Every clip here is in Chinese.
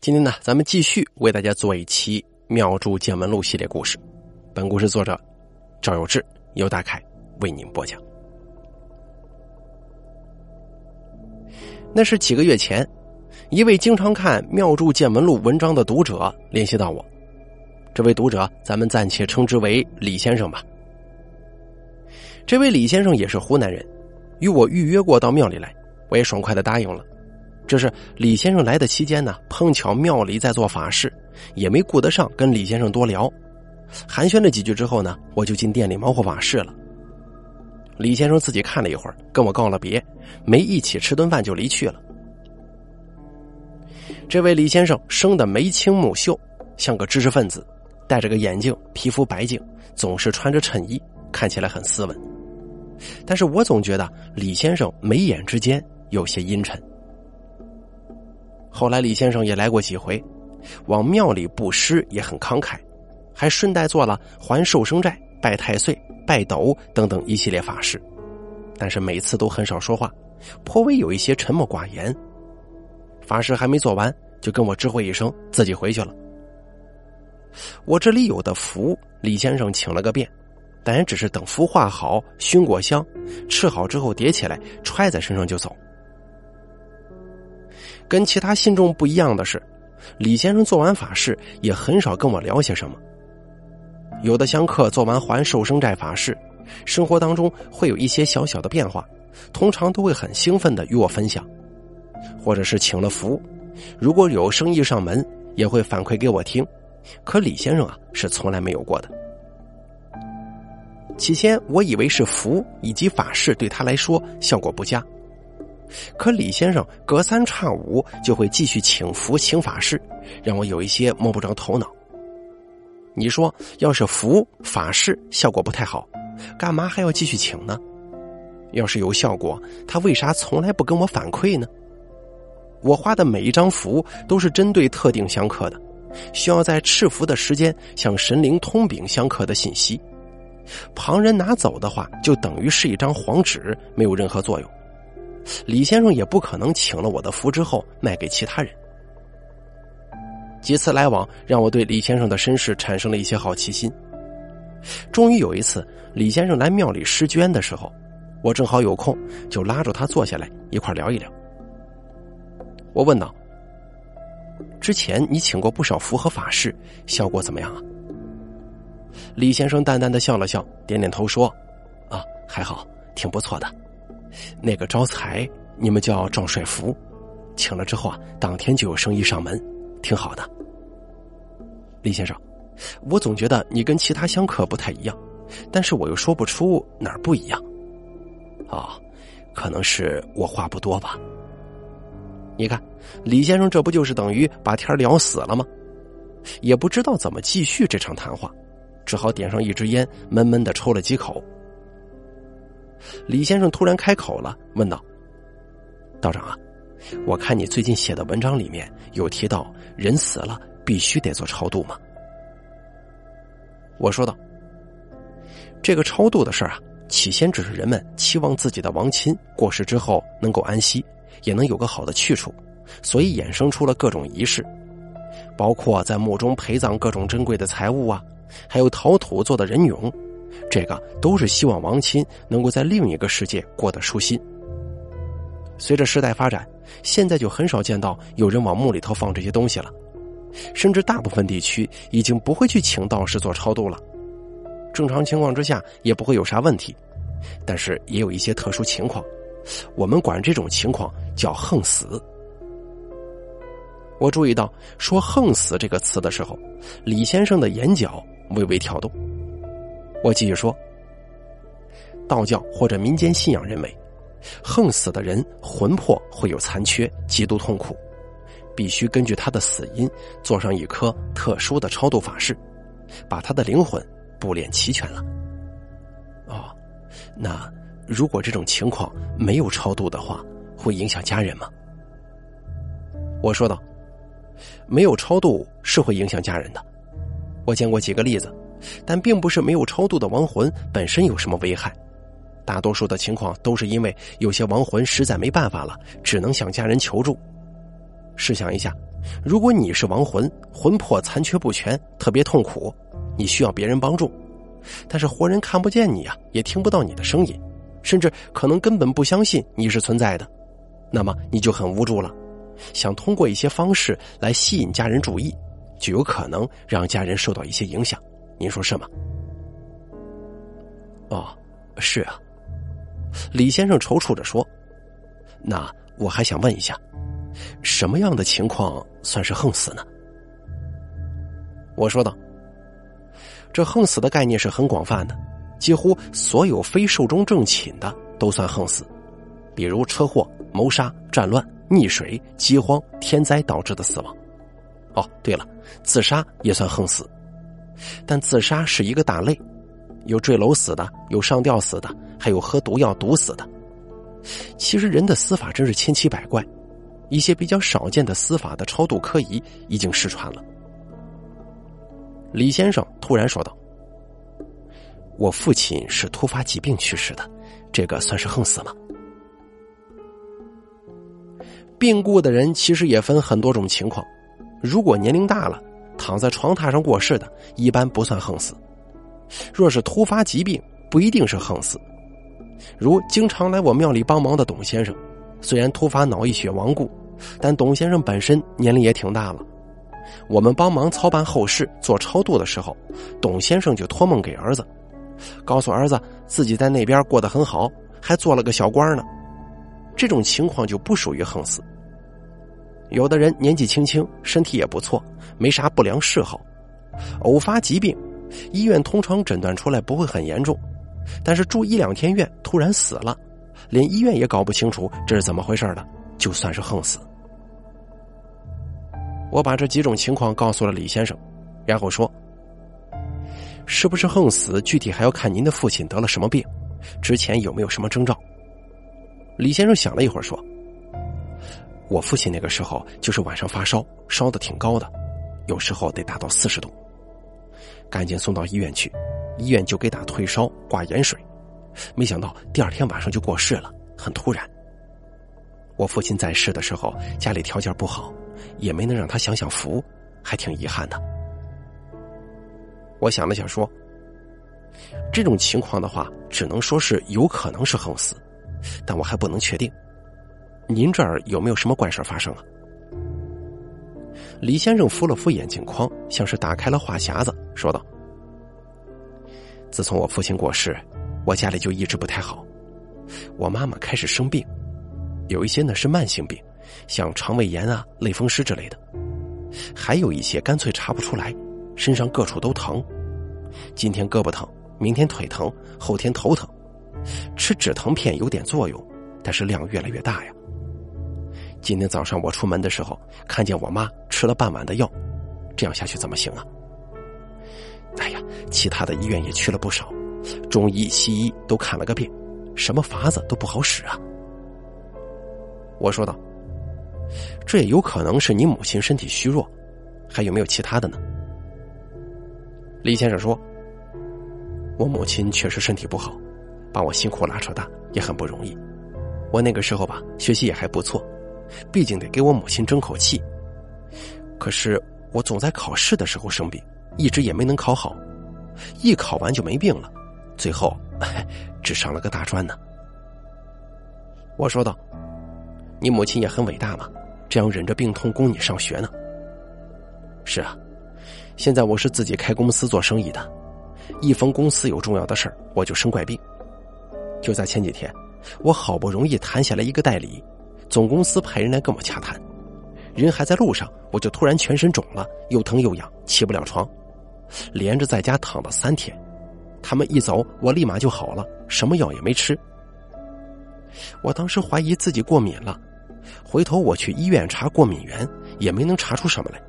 今天呢，咱们继续为大家做一期《妙著见闻录》系列故事。本故事作者赵有志、尤大凯为您播讲。那是几个月前，一位经常看《妙著见闻录》文章的读者联系到我。这位读者，咱们暂且称之为李先生吧。这位李先生也是湖南人，与我预约过到庙里来，我也爽快的答应了。这是李先生来的期间呢，碰巧庙里在做法事，也没顾得上跟李先生多聊，寒暄了几句之后呢，我就进店里忙活法事了。李先生自己看了一会儿，跟我告了别，没一起吃顿饭就离去了。这位李先生生的眉清目秀，像个知识分子，戴着个眼镜，皮肤白净，总是穿着衬衣，看起来很斯文。但是我总觉得李先生眉眼之间有些阴沉。后来李先生也来过几回，往庙里布施也很慷慨，还顺带做了还寿生债、拜太岁、拜斗等等一系列法事，但是每次都很少说话，颇为有一些沉默寡言。法事还没做完，就跟我知会一声，自己回去了。我这里有的符，李先生请了个遍，但也只是等符画好、熏过香、吃好之后叠起来揣在身上就走。跟其他信众不一样的是，李先生做完法事也很少跟我聊些什么。有的香客做完还寿生债法事，生活当中会有一些小小的变化，通常都会很兴奋的与我分享，或者是请了福，如果有生意上门，也会反馈给我听。可李先生啊，是从来没有过的。起先我以为是福以及法事对他来说效果不佳。可李先生隔三差五就会继续请符请法事，让我有一些摸不着头脑。你说，要是符法事效果不太好，干嘛还要继续请呢？要是有效果，他为啥从来不跟我反馈呢？我画的每一张符都是针对特定相克的，需要在赐符的时间向神灵通禀相克的信息。旁人拿走的话，就等于是一张黄纸，没有任何作用。李先生也不可能请了我的符之后卖给其他人。几次来往让我对李先生的身世产生了一些好奇心。终于有一次，李先生来庙里施捐的时候，我正好有空，就拉着他坐下来一块聊一聊。我问道：“之前你请过不少符和法事，效果怎么样啊？”李先生淡淡的笑了笑，点点头说：“啊，还好，挺不错的。”那个招财，你们叫撞帅福，请了之后啊，当天就有生意上门，挺好的。李先生，我总觉得你跟其他香客不太一样，但是我又说不出哪儿不一样。啊，可能是我话不多吧。你看，李先生这不就是等于把天聊死了吗？也不知道怎么继续这场谈话，只好点上一支烟，闷闷的抽了几口。李先生突然开口了，问道：“道长啊，我看你最近写的文章里面有提到，人死了必须得做超度吗？”我说道：“这个超度的事儿啊，起先只是人们期望自己的亡亲过世之后能够安息，也能有个好的去处，所以衍生出了各种仪式，包括在墓中陪葬各种珍贵的财物啊，还有陶土做的人俑。”这个都是希望亡亲能够在另一个世界过得舒心。随着时代发展，现在就很少见到有人往墓里头放这些东西了，甚至大部分地区已经不会去请道士做超度了。正常情况之下也不会有啥问题，但是也有一些特殊情况，我们管这种情况叫横死。我注意到说“横死”这个词的时候，李先生的眼角微微跳动。我继续说，道教或者民间信仰认为，横死的人魂魄会有残缺，极度痛苦，必须根据他的死因做上一颗特殊的超度法事，把他的灵魂布练齐全了。哦，那如果这种情况没有超度的话，会影响家人吗？我说道，没有超度是会影响家人的，我见过几个例子。但并不是没有超度的亡魂本身有什么危害，大多数的情况都是因为有些亡魂实在没办法了，只能向家人求助。试想一下，如果你是亡魂，魂魄残缺不全，特别痛苦，你需要别人帮助，但是活人看不见你呀，也听不到你的声音，甚至可能根本不相信你是存在的，那么你就很无助了。想通过一些方式来吸引家人注意，就有可能让家人受到一些影响。您说是吗？哦，是啊。李先生踌躇着说：“那我还想问一下，什么样的情况算是横死呢？”我说道：“这横死的概念是很广泛的，几乎所有非寿终正寝的都算横死，比如车祸、谋杀、战乱。”溺水、饥荒、天灾导致的死亡。哦，对了，自杀也算横死，但自杀是一个大类，有坠楼死的，有上吊死的，还有喝毒药毒死的。其实人的死法真是千奇百怪，一些比较少见的死法的超度科仪已经失传了。李先生突然说道：“我父亲是突发疾病去世的，这个算是横死吗？”病故的人其实也分很多种情况，如果年龄大了，躺在床榻上过世的，一般不算横死；若是突发疾病，不一定是横死。如经常来我庙里帮忙的董先生，虽然突发脑溢血亡故，但董先生本身年龄也挺大了。我们帮忙操办后事、做超度的时候，董先生就托梦给儿子，告诉儿子自己在那边过得很好，还做了个小官呢。这种情况就不属于横死。有的人年纪轻轻，身体也不错，没啥不良嗜好，偶发疾病，医院通常诊断出来不会很严重，但是住一两天院突然死了，连医院也搞不清楚这是怎么回事的，就算是横死。我把这几种情况告诉了李先生，然后说：“是不是横死，具体还要看您的父亲得了什么病，之前有没有什么征兆。”李先生想了一会儿，说：“我父亲那个时候就是晚上发烧，烧的挺高的，有时候得达到四十度，赶紧送到医院去，医院就给打退烧、挂盐水，没想到第二天晚上就过世了，很突然。我父亲在世的时候家里条件不好，也没能让他享享福，还挺遗憾的。”我想了想说：“这种情况的话，只能说是有可能是横死。”但我还不能确定，您这儿有没有什么怪事发生啊？李先生扶了扶眼镜框，像是打开了话匣子，说道：“自从我父亲过世，我家里就一直不太好。我妈妈开始生病，有一些呢是慢性病，像肠胃炎啊、类风湿之类的；还有一些干脆查不出来，身上各处都疼，今天胳膊疼，明天腿疼，后天头疼。”吃止疼片有点作用，但是量越来越大呀。今天早上我出门的时候，看见我妈吃了半碗的药，这样下去怎么行啊？哎呀，其他的医院也去了不少，中医、西医都看了个遍，什么法子都不好使啊。我说道：“这也有可能是你母亲身体虚弱，还有没有其他的呢？”李先生说：“我母亲确实身体不好。”把我辛苦拉扯大也很不容易，我那个时候吧学习也还不错，毕竟得给我母亲争口气。可是我总在考试的时候生病，一直也没能考好，一考完就没病了，最后 只上了个大专呢。我说道：“你母亲也很伟大嘛，这样忍着病痛供你上学呢。”是啊，现在我是自己开公司做生意的，一逢公司有重要的事儿，我就生怪病。就在前几天，我好不容易谈下来一个代理，总公司派人来跟我洽谈，人还在路上，我就突然全身肿了，又疼又痒，起不了床，连着在家躺了三天。他们一走，我立马就好了，什么药也没吃。我当时怀疑自己过敏了，回头我去医院查过敏源，也没能查出什么来。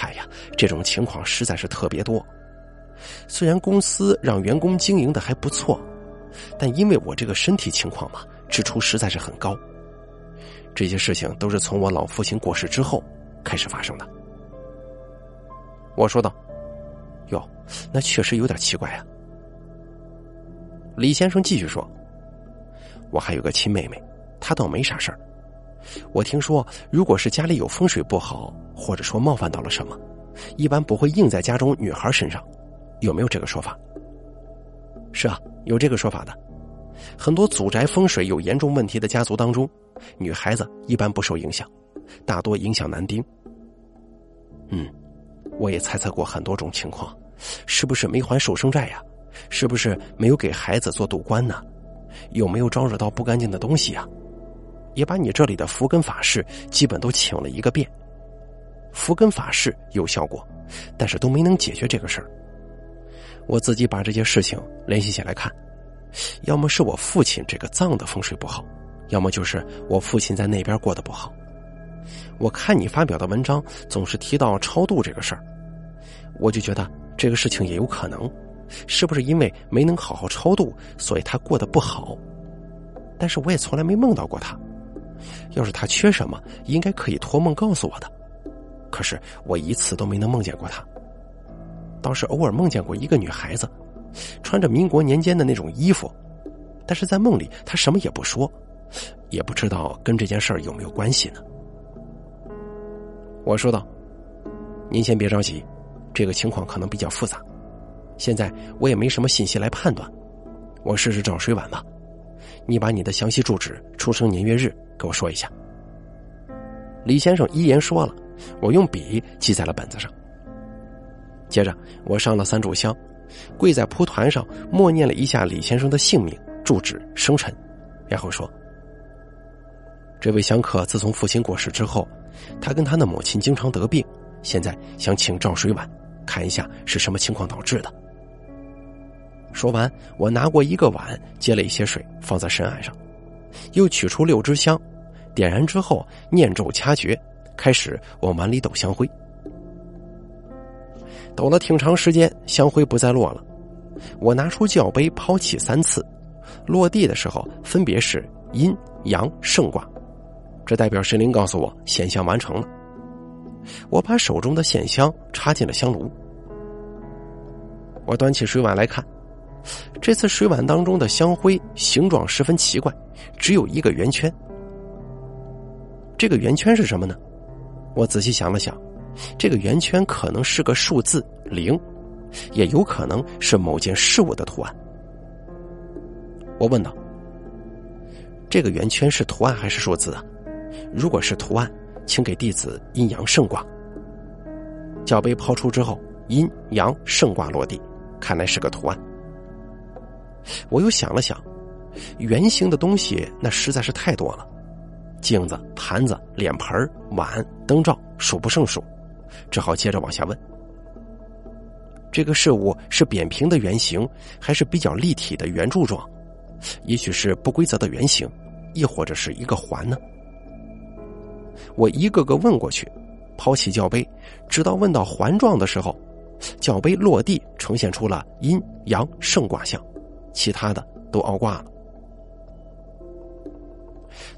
哎呀，这种情况实在是特别多。虽然公司让员工经营的还不错。但因为我这个身体情况嘛，支出实在是很高。这些事情都是从我老父亲过世之后开始发生的。我说道：“哟，那确实有点奇怪啊。”李先生继续说：“我还有个亲妹妹，她倒没啥事儿，我听说，如果是家里有风水不好，或者说冒犯到了什么，一般不会硬在家中女孩身上，有没有这个说法？是啊，有这个说法的。很多祖宅风水有严重问题的家族当中，女孩子一般不受影响，大多影响男丁。嗯，我也猜测过很多种情况，是不是没还守生债呀？是不是没有给孩子做赌官呢？有没有招惹到不干净的东西呀？也把你这里的符根法事基本都请了一个遍，符根法事有效果，但是都没能解决这个事儿。我自己把这些事情联系起来看。要么是我父亲这个葬的风水不好，要么就是我父亲在那边过得不好。我看你发表的文章总是提到超度这个事儿，我就觉得这个事情也有可能，是不是因为没能好好超度，所以他过得不好？但是我也从来没梦到过他。要是他缺什么，应该可以托梦告诉我的。可是我一次都没能梦见过他，倒是偶尔梦见过一个女孩子。穿着民国年间的那种衣服，但是在梦里他什么也不说，也不知道跟这件事儿有没有关系呢。我说道：“您先别着急，这个情况可能比较复杂，现在我也没什么信息来判断。我试试找水碗吧，你把你的详细住址、出生年月日给我说一下。”李先生一言说了，我用笔记在了本子上。接着我上了三炷香。跪在蒲团上，默念了一下李先生的姓名、住址、生辰，然后说：“这位香客自从父亲过世之后，他跟他的母亲经常得病，现在想请赵水碗看一下是什么情况导致的。”说完，我拿过一个碗，接了一些水放在神案上，又取出六支香，点燃之后念咒掐诀，开始往碗里抖香灰。抖了挺长时间，香灰不再落了。我拿出教杯抛起三次，落地的时候分别是阴阳圣卦，这代表神灵告诉我显香完成了。我把手中的线香插进了香炉。我端起水碗来看，这次水碗当中的香灰形状十分奇怪，只有一个圆圈。这个圆圈是什么呢？我仔细想了想。这个圆圈可能是个数字零，也有可能是某件事物的图案。我问道：“这个圆圈是图案还是数字啊？如果是图案，请给弟子阴阳圣卦。”脚杯抛出之后，阴阳圣卦落地，看来是个图案。我又想了想，圆形的东西那实在是太多了，镜子、盘子、脸盆、碗、灯罩，数不胜数。只好接着往下问：这个事物是扁平的圆形，还是比较立体的圆柱状？也许是不规则的圆形，亦或者是一个环呢？我一个个问过去，抛起教杯，直到问到环状的时候，教杯落地，呈现出了阴阳圣卦象，其他的都凹挂了。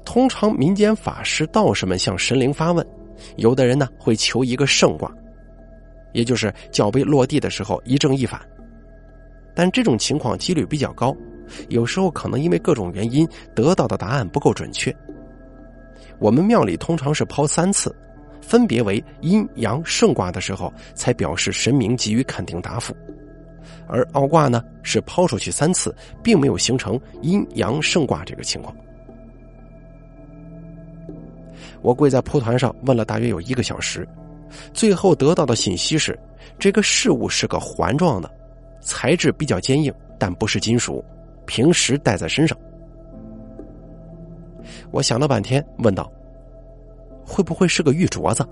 通常民间法师、道士们向神灵发问。有的人呢会求一个圣卦，也就是脚杯落地的时候一正一反，但这种情况几率比较高，有时候可能因为各种原因得到的答案不够准确。我们庙里通常是抛三次，分别为阴阳圣卦的时候，才表示神明给予肯定答复，而凹卦呢是抛出去三次，并没有形成阴阳圣卦这个情况。我跪在蒲团上问了大约有一个小时，最后得到的信息是，这个饰物是个环状的，材质比较坚硬，但不是金属，平时带在身上。我想了半天，问道：“会不会是个玉镯子？”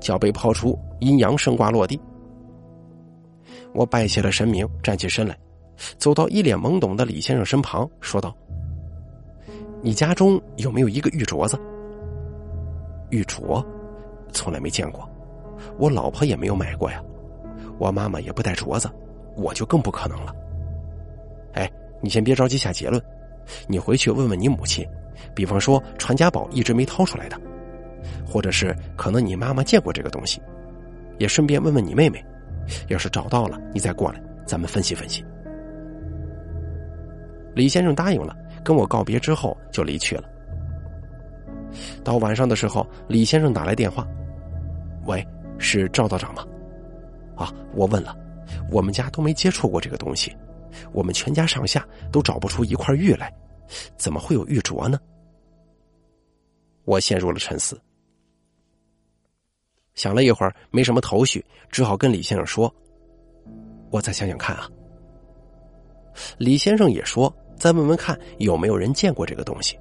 脚被抛出，阴阳生瓜落地。我拜谢了神明，站起身来，走到一脸懵懂的李先生身旁，说道：“你家中有没有一个玉镯子？”玉镯，从来没见过，我老婆也没有买过呀，我妈妈也不戴镯子，我就更不可能了。哎，你先别着急下结论，你回去问问你母亲，比方说传家宝一直没掏出来的，或者是可能你妈妈见过这个东西，也顺便问问你妹妹，要是找到了，你再过来，咱们分析分析。李先生答应了，跟我告别之后就离去了。到晚上的时候，李先生打来电话：“喂，是赵道长吗？啊，我问了，我们家都没接触过这个东西，我们全家上下都找不出一块玉来，怎么会有玉镯呢？”我陷入了沉思，想了一会儿，没什么头绪，只好跟李先生说：“我再想想看啊。”李先生也说：“再问问看，有没有人见过这个东西。”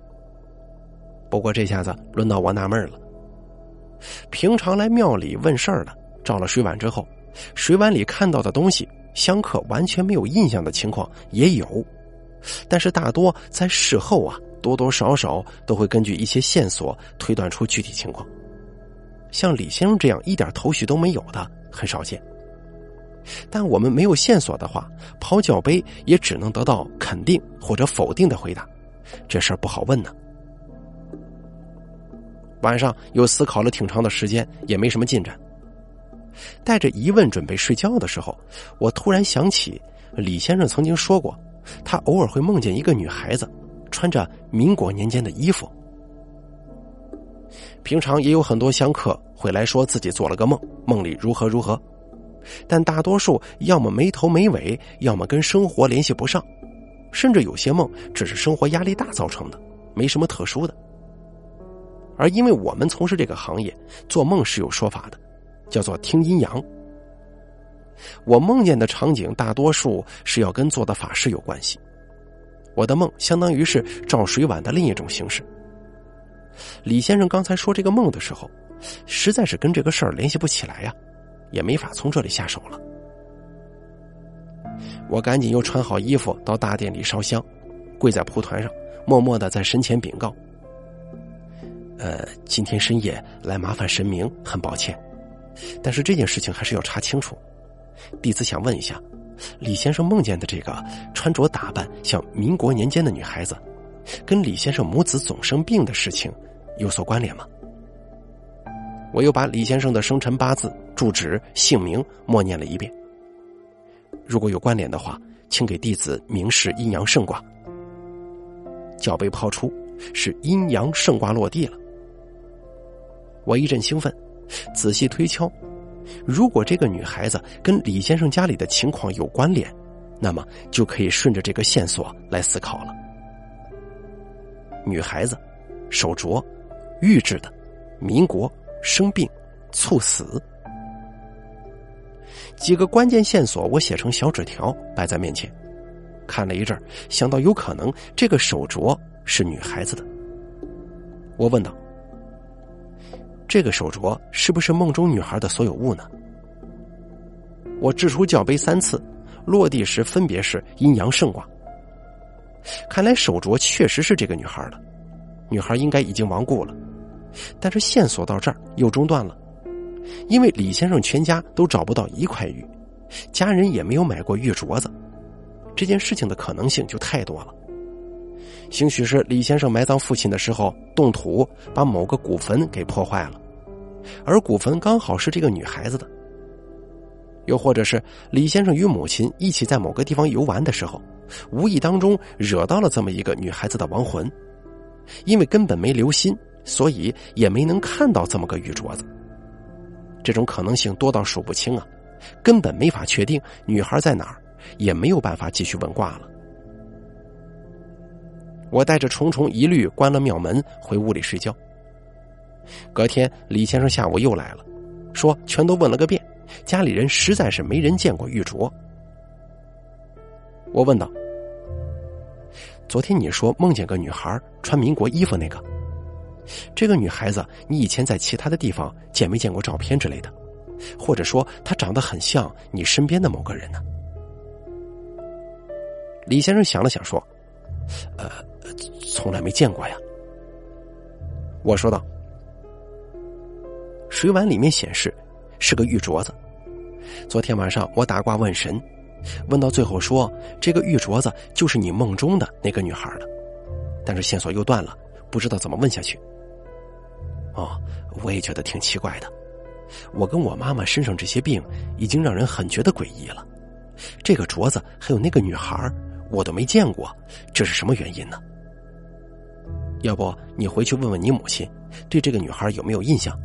不过这下子轮到我纳闷了。平常来庙里问事儿的，照了水碗之后，水碗里看到的东西，香客完全没有印象的情况也有，但是大多在事后啊，多多少少都会根据一些线索推断出具体情况。像李先生这样一点头绪都没有的很少见。但我们没有线索的话，抛脚杯也只能得到肯定或者否定的回答，这事儿不好问呢。晚上又思考了挺长的时间，也没什么进展。带着疑问准备睡觉的时候，我突然想起李先生曾经说过，他偶尔会梦见一个女孩子，穿着民国年间的衣服。平常也有很多香客会来说自己做了个梦，梦里如何如何，但大多数要么没头没尾，要么跟生活联系不上，甚至有些梦只是生活压力大造成的，没什么特殊的。而因为我们从事这个行业，做梦是有说法的，叫做听阴阳。我梦见的场景大多数是要跟做的法事有关系。我的梦相当于是照水碗的另一种形式。李先生刚才说这个梦的时候，实在是跟这个事儿联系不起来呀，也没法从这里下手了。我赶紧又穿好衣服到大殿里烧香，跪在蒲团上，默默的在神前禀告。呃，今天深夜来麻烦神明，很抱歉，但是这件事情还是要查清楚。弟子想问一下，李先生梦见的这个穿着打扮像民国年间的女孩子，跟李先生母子总生病的事情有所关联吗？我又把李先生的生辰八字、住址、姓名默念了一遍。如果有关联的话，请给弟子明示阴阳圣卦。脚被抛出，是阴阳圣卦落地了。我一阵兴奋，仔细推敲，如果这个女孩子跟李先生家里的情况有关联，那么就可以顺着这个线索来思考了。女孩子，手镯，玉制的，民国，生病，猝死，几个关键线索我写成小纸条摆在面前，看了一阵，想到有可能这个手镯是女孩子的，我问道。这个手镯是不是梦中女孩的所有物呢？我掷出教杯三次，落地时分别是阴阳圣卦。看来手镯确实是这个女孩的，女孩应该已经亡故了。但是线索到这儿又中断了，因为李先生全家都找不到一块玉，家人也没有买过玉镯子，这件事情的可能性就太多了。兴许是李先生埋葬父亲的时候动土，把某个古坟给破坏了。而古坟刚好是这个女孩子的，又或者是李先生与母亲一起在某个地方游玩的时候，无意当中惹到了这么一个女孩子的亡魂，因为根本没留心，所以也没能看到这么个玉镯子。这种可能性多到数不清啊，根本没法确定女孩在哪儿，也没有办法继续问卦了。我带着重重疑虑关了庙门，回屋里睡觉。隔天，李先生下午又来了，说全都问了个遍，家里人实在是没人见过玉镯。我问道：“昨天你说梦见个女孩穿民国衣服那个，这个女孩子你以前在其他的地方见没见过照片之类的？或者说她长得很像你身边的某个人呢？”李先生想了想说：“呃，从来没见过呀。”我说道。水碗里面显示是个玉镯子。昨天晚上我打卦问神，问到最后说这个玉镯子就是你梦中的那个女孩的，但是线索又断了，不知道怎么问下去。哦，我也觉得挺奇怪的。我跟我妈妈身上这些病已经让人很觉得诡异了，这个镯子还有那个女孩，我都没见过，这是什么原因呢？要不你回去问问你母亲，对这个女孩有没有印象？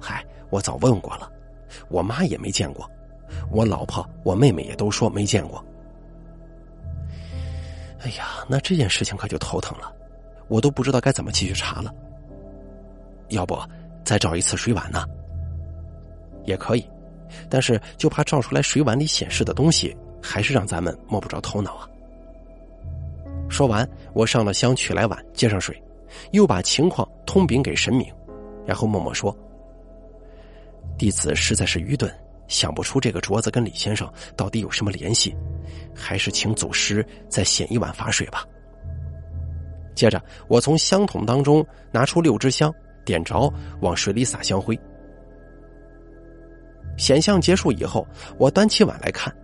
嗨，我早问过了，我妈也没见过，我老婆、我妹妹也都说没见过。哎呀，那这件事情可就头疼了，我都不知道该怎么继续查了。要不再找一次水碗呢？也可以，但是就怕照出来水碗里显示的东西，还是让咱们摸不着头脑啊。说完，我上了香，取来碗，接上水，又把情况通禀给神明，然后默默说：“弟子实在是愚钝，想不出这个镯子跟李先生到底有什么联系，还是请祖师再显一碗法水吧。”接着，我从香桶当中拿出六支香，点着，往水里撒香灰。显像结束以后，我端起碗来看，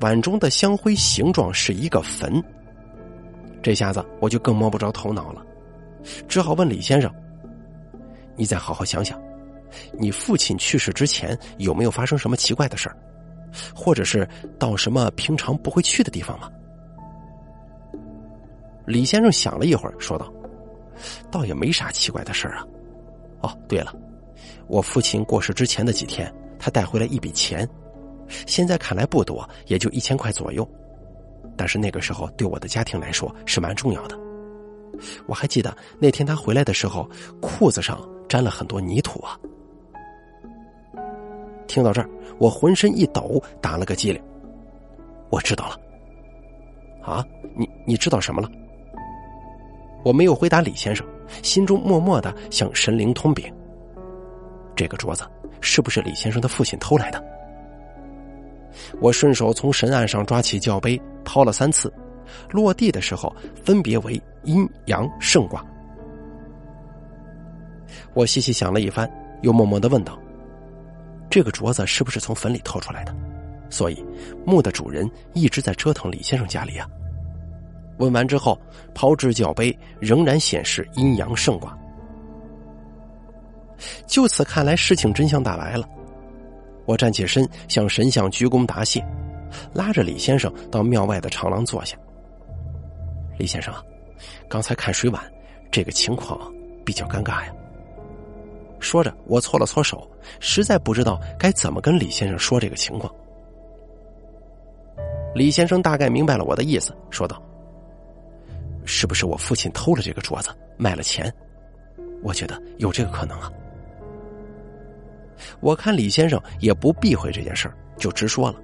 碗中的香灰形状是一个坟。这下子我就更摸不着头脑了，只好问李先生：“你再好好想想，你父亲去世之前有没有发生什么奇怪的事儿，或者是到什么平常不会去的地方吗？”李先生想了一会儿，说道：“倒也没啥奇怪的事儿啊。哦，对了，我父亲过世之前的几天，他带回来一笔钱，现在看来不多，也就一千块左右。”但是那个时候对我的家庭来说是蛮重要的。我还记得那天他回来的时候，裤子上沾了很多泥土啊。听到这儿，我浑身一抖，打了个激灵。我知道了。啊，你你知道什么了？我没有回答李先生，心中默默的向神灵通禀：这个镯子是不是李先生的父亲偷来的？我顺手从神案上抓起教杯。抛了三次，落地的时候分别为阴阳圣卦。我细细想了一番，又默默的问道：“这个镯子是不是从坟里偷出来的？所以墓的主人一直在折腾李先生家里啊？”问完之后，抛掷脚杯仍然显示阴阳盛卦。就此看来，事情真相大白了。我站起身，向神像鞠躬答谢。拉着李先生到庙外的长廊坐下。李先生，刚才看水碗，这个情况比较尴尬呀。说着，我搓了搓手，实在不知道该怎么跟李先生说这个情况。李先生大概明白了我的意思，说道：“是不是我父亲偷了这个镯子，卖了钱？我觉得有这个可能啊。”我看李先生也不避讳这件事儿，就直说了。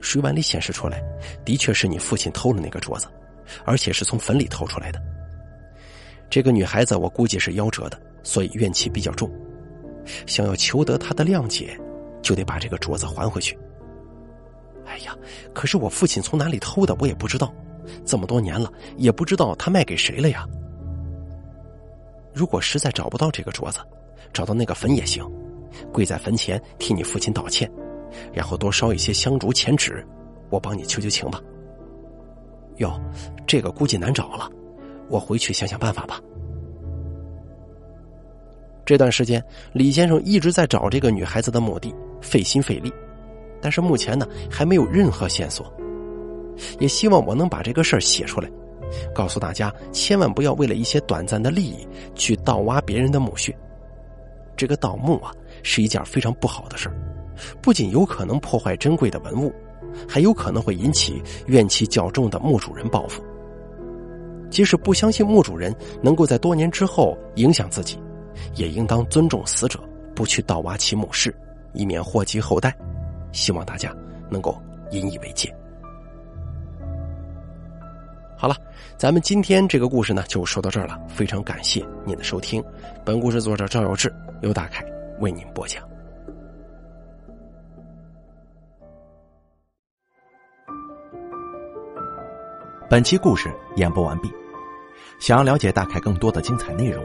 水碗里显示出来，的确是你父亲偷了那个镯子，而且是从坟里偷出来的。这个女孩子我估计是夭折的，所以怨气比较重。想要求得他的谅解，就得把这个镯子还回去。哎呀，可是我父亲从哪里偷的，我也不知道。这么多年了，也不知道他卖给谁了呀。如果实在找不到这个镯子，找到那个坟也行，跪在坟前替你父亲道歉。然后多烧一些香烛钱纸，我帮你求求情吧。哟，这个估计难找了，我回去想想办法吧。这段时间，李先生一直在找这个女孩子的墓地，费心费力，但是目前呢还没有任何线索。也希望我能把这个事儿写出来，告诉大家千万不要为了一些短暂的利益去盗挖别人的墓穴。这个盗墓啊是一件非常不好的事儿。不仅有可能破坏珍贵的文物，还有可能会引起怨气较重的墓主人报复。即使不相信墓主人能够在多年之后影响自己，也应当尊重死者，不去盗挖其墓室，以免祸及后代。希望大家能够引以为戒。好了，咱们今天这个故事呢就说到这儿了。非常感谢您的收听，本故事作者赵有志由大凯为您播讲。本期故事演播完毕。想要了解大凯更多的精彩内容，